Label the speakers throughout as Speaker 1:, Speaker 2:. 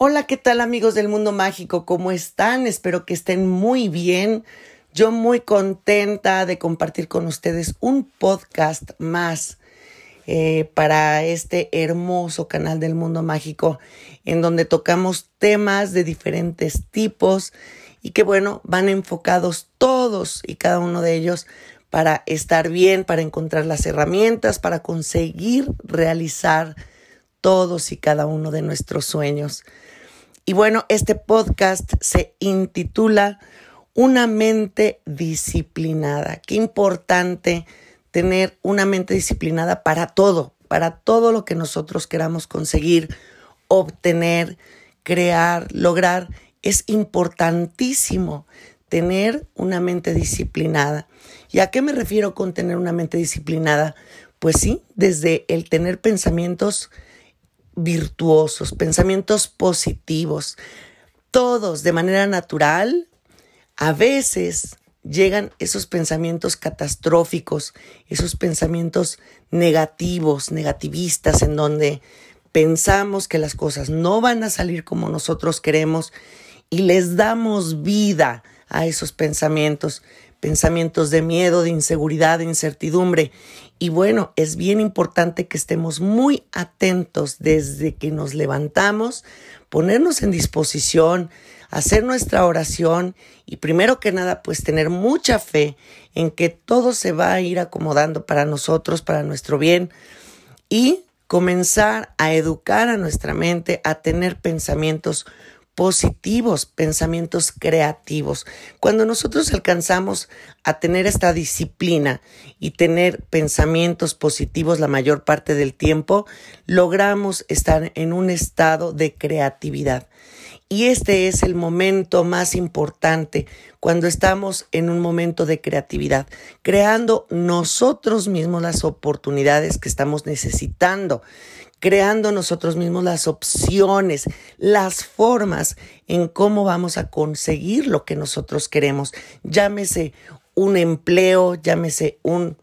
Speaker 1: Hola, ¿qué tal amigos del mundo mágico? ¿Cómo están? Espero que estén muy bien. Yo muy contenta de compartir con ustedes un podcast más eh, para este hermoso canal del mundo mágico en donde tocamos temas de diferentes tipos y que bueno, van enfocados todos y cada uno de ellos para estar bien, para encontrar las herramientas, para conseguir realizar todos y cada uno de nuestros sueños. Y bueno, este podcast se intitula Una mente disciplinada. Qué importante tener una mente disciplinada para todo, para todo lo que nosotros queramos conseguir, obtener, crear, lograr. Es importantísimo tener una mente disciplinada. ¿Y a qué me refiero con tener una mente disciplinada? Pues sí, desde el tener pensamientos virtuosos, pensamientos positivos, todos de manera natural, a veces llegan esos pensamientos catastróficos, esos pensamientos negativos, negativistas, en donde pensamos que las cosas no van a salir como nosotros queremos y les damos vida a esos pensamientos, pensamientos de miedo, de inseguridad, de incertidumbre. Y bueno, es bien importante que estemos muy atentos desde que nos levantamos, ponernos en disposición, hacer nuestra oración y primero que nada, pues tener mucha fe en que todo se va a ir acomodando para nosotros, para nuestro bien y comenzar a educar a nuestra mente a tener pensamientos positivos, pensamientos creativos. Cuando nosotros alcanzamos a tener esta disciplina y tener pensamientos positivos la mayor parte del tiempo, logramos estar en un estado de creatividad. Y este es el momento más importante cuando estamos en un momento de creatividad, creando nosotros mismos las oportunidades que estamos necesitando creando nosotros mismos las opciones, las formas en cómo vamos a conseguir lo que nosotros queremos. Llámese un empleo, llámese un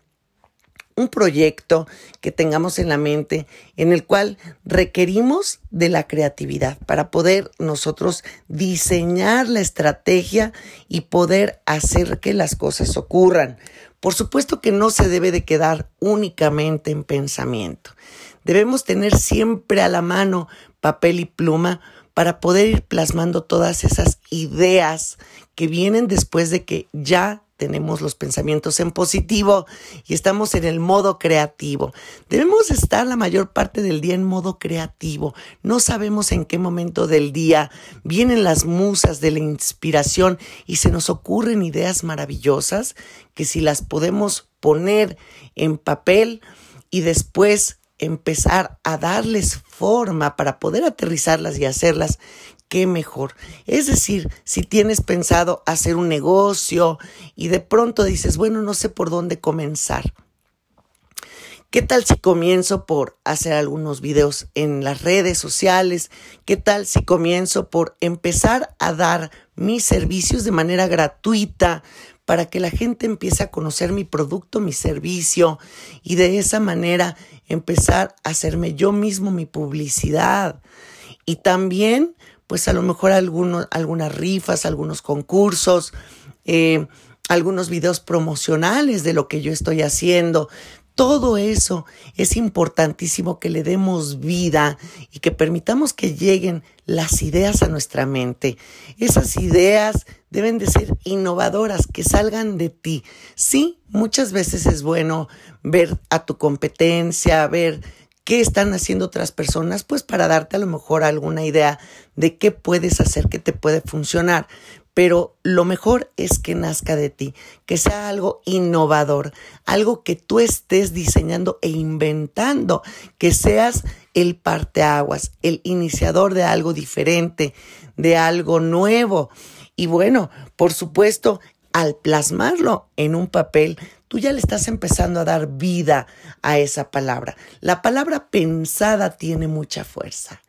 Speaker 1: un proyecto que tengamos en la mente en el cual requerimos de la creatividad para poder nosotros diseñar la estrategia y poder hacer que las cosas ocurran. Por supuesto que no se debe de quedar únicamente en pensamiento. Debemos tener siempre a la mano papel y pluma para poder ir plasmando todas esas ideas que vienen después de que ya tenemos los pensamientos en positivo y estamos en el modo creativo. Debemos estar la mayor parte del día en modo creativo. No sabemos en qué momento del día vienen las musas de la inspiración y se nos ocurren ideas maravillosas que si las podemos poner en papel y después empezar a darles forma para poder aterrizarlas y hacerlas, qué mejor. Es decir, si tienes pensado hacer un negocio y de pronto dices, bueno, no sé por dónde comenzar. ¿Qué tal si comienzo por hacer algunos videos en las redes sociales? ¿Qué tal si comienzo por empezar a dar mis servicios de manera gratuita para que la gente empiece a conocer mi producto, mi servicio y de esa manera empezar a hacerme yo mismo mi publicidad? Y también, pues a lo mejor algunos, algunas rifas, algunos concursos, eh, algunos videos promocionales de lo que yo estoy haciendo. Todo eso es importantísimo que le demos vida y que permitamos que lleguen las ideas a nuestra mente. Esas ideas deben de ser innovadoras, que salgan de ti. Sí, muchas veces es bueno ver a tu competencia, ver qué están haciendo otras personas, pues para darte a lo mejor alguna idea de qué puedes hacer que te puede funcionar pero lo mejor es que nazca de ti, que sea algo innovador, algo que tú estés diseñando e inventando, que seas el parteaguas, el iniciador de algo diferente, de algo nuevo. Y bueno, por supuesto, al plasmarlo en un papel, tú ya le estás empezando a dar vida a esa palabra. La palabra pensada tiene mucha fuerza.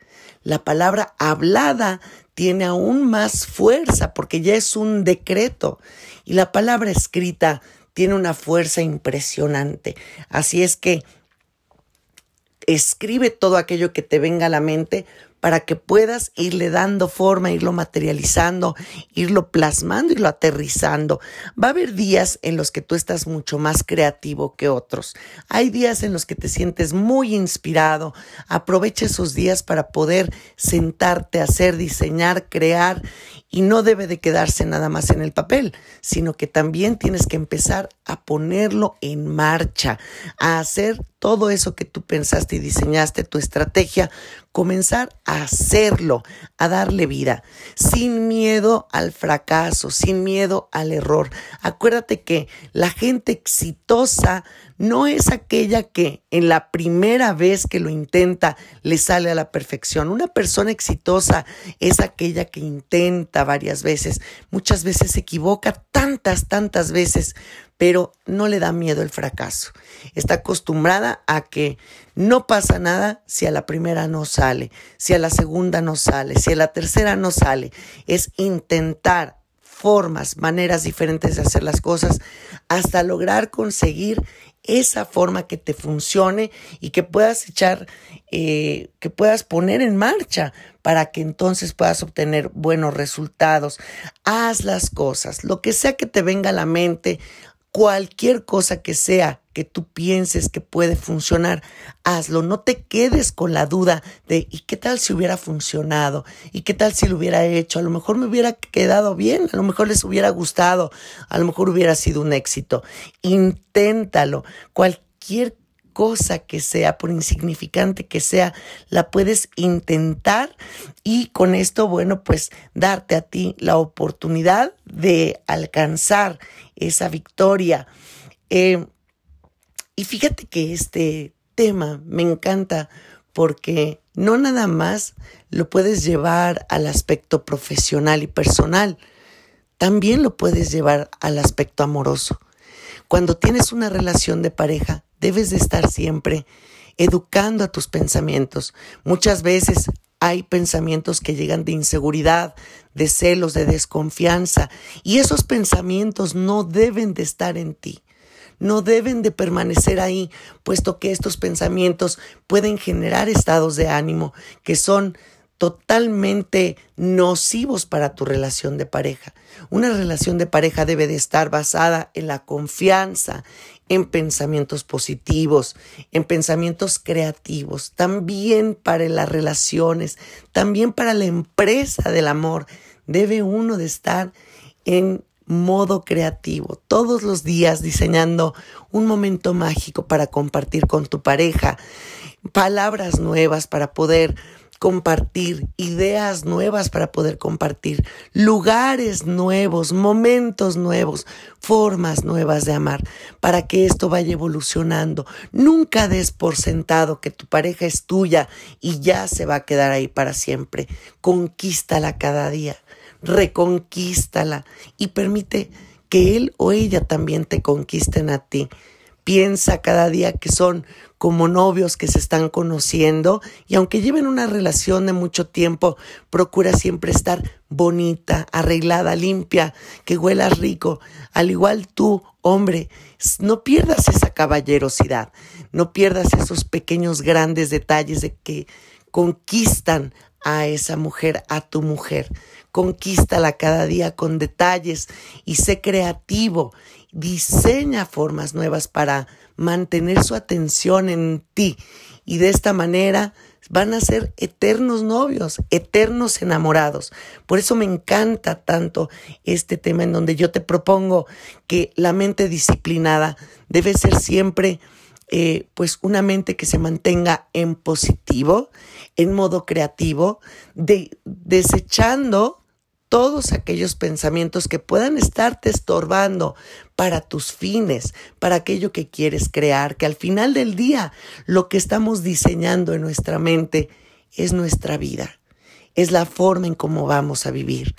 Speaker 1: La palabra hablada tiene aún más fuerza porque ya es un decreto y la palabra escrita tiene una fuerza impresionante. Así es que escribe todo aquello que te venga a la mente para que puedas irle dando forma, irlo materializando, irlo plasmando, irlo aterrizando. Va a haber días en los que tú estás mucho más creativo que otros. Hay días en los que te sientes muy inspirado. Aprovecha esos días para poder sentarte, hacer, diseñar, crear y no debe de quedarse nada más en el papel, sino que también tienes que empezar a ponerlo en marcha, a hacer todo eso que tú pensaste y diseñaste, tu estrategia, comenzar a hacerlo, a darle vida, sin miedo al fracaso, sin miedo al error. Acuérdate que la gente exitosa no es aquella que en la primera vez que lo intenta le sale a la perfección. Una persona exitosa es aquella que intenta varias veces, muchas veces se equivoca tantas, tantas veces, pero no le da miedo el fracaso. Está acostumbrada a que no pasa nada si a la primera no sale, si a la segunda no sale, si a la tercera no sale. Es intentar formas, maneras diferentes de hacer las cosas hasta lograr conseguir esa forma que te funcione y que puedas echar, eh, que puedas poner en marcha para que entonces puedas obtener buenos resultados. Haz las cosas, lo que sea que te venga a la mente, cualquier cosa que sea que tú pienses que puede funcionar, hazlo. No te quedes con la duda de ¿y qué tal si hubiera funcionado? ¿Y qué tal si lo hubiera hecho? A lo mejor me hubiera quedado bien, a lo mejor les hubiera gustado, a lo mejor hubiera sido un éxito. Inténtalo. Cualquier cosa que sea, por insignificante que sea, la puedes intentar y con esto, bueno, pues darte a ti la oportunidad de alcanzar esa victoria. Eh, y fíjate que este tema me encanta porque no nada más lo puedes llevar al aspecto profesional y personal, también lo puedes llevar al aspecto amoroso. Cuando tienes una relación de pareja, debes de estar siempre educando a tus pensamientos. Muchas veces hay pensamientos que llegan de inseguridad, de celos, de desconfianza, y esos pensamientos no deben de estar en ti, no deben de permanecer ahí, puesto que estos pensamientos pueden generar estados de ánimo que son totalmente nocivos para tu relación de pareja. Una relación de pareja debe de estar basada en la confianza, en pensamientos positivos, en pensamientos creativos, también para las relaciones, también para la empresa del amor. Debe uno de estar en modo creativo, todos los días diseñando un momento mágico para compartir con tu pareja, palabras nuevas para poder compartir, ideas nuevas para poder compartir, lugares nuevos, momentos nuevos, formas nuevas de amar, para que esto vaya evolucionando. Nunca des por sentado que tu pareja es tuya y ya se va a quedar ahí para siempre. Conquístala cada día, reconquístala y permite que él o ella también te conquisten a ti. Piensa cada día que son como novios que se están conociendo y aunque lleven una relación de mucho tiempo, procura siempre estar bonita, arreglada, limpia, que huelas rico. Al igual tú, hombre, no pierdas esa caballerosidad, no pierdas esos pequeños grandes detalles de que conquistan a esa mujer, a tu mujer. Conquístala cada día con detalles y sé creativo diseña formas nuevas para mantener su atención en ti y de esta manera van a ser eternos novios, eternos enamorados. Por eso me encanta tanto este tema en donde yo te propongo que la mente disciplinada debe ser siempre eh, pues una mente que se mantenga en positivo, en modo creativo, de, desechando todos aquellos pensamientos que puedan estarte estorbando para tus fines, para aquello que quieres crear, que al final del día lo que estamos diseñando en nuestra mente es nuestra vida, es la forma en cómo vamos a vivir.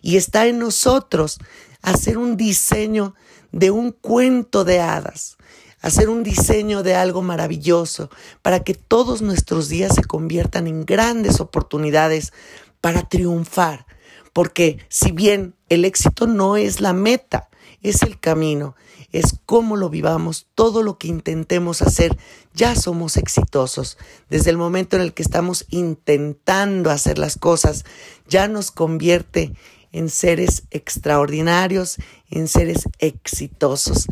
Speaker 1: Y está en nosotros hacer un diseño de un cuento de hadas, hacer un diseño de algo maravilloso para que todos nuestros días se conviertan en grandes oportunidades para triunfar, porque si bien el éxito no es la meta, es el camino, es cómo lo vivamos, todo lo que intentemos hacer, ya somos exitosos. Desde el momento en el que estamos intentando hacer las cosas, ya nos convierte en seres extraordinarios, en seres exitosos.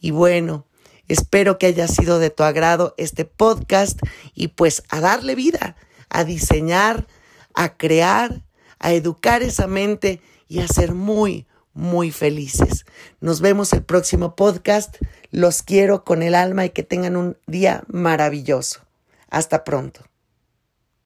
Speaker 1: Y bueno, espero que haya sido de tu agrado este podcast y pues a darle vida, a diseñar, a crear, a educar esa mente y a ser muy, muy felices. Nos vemos el próximo podcast. Los quiero con el alma y que tengan un día maravilloso. Hasta pronto.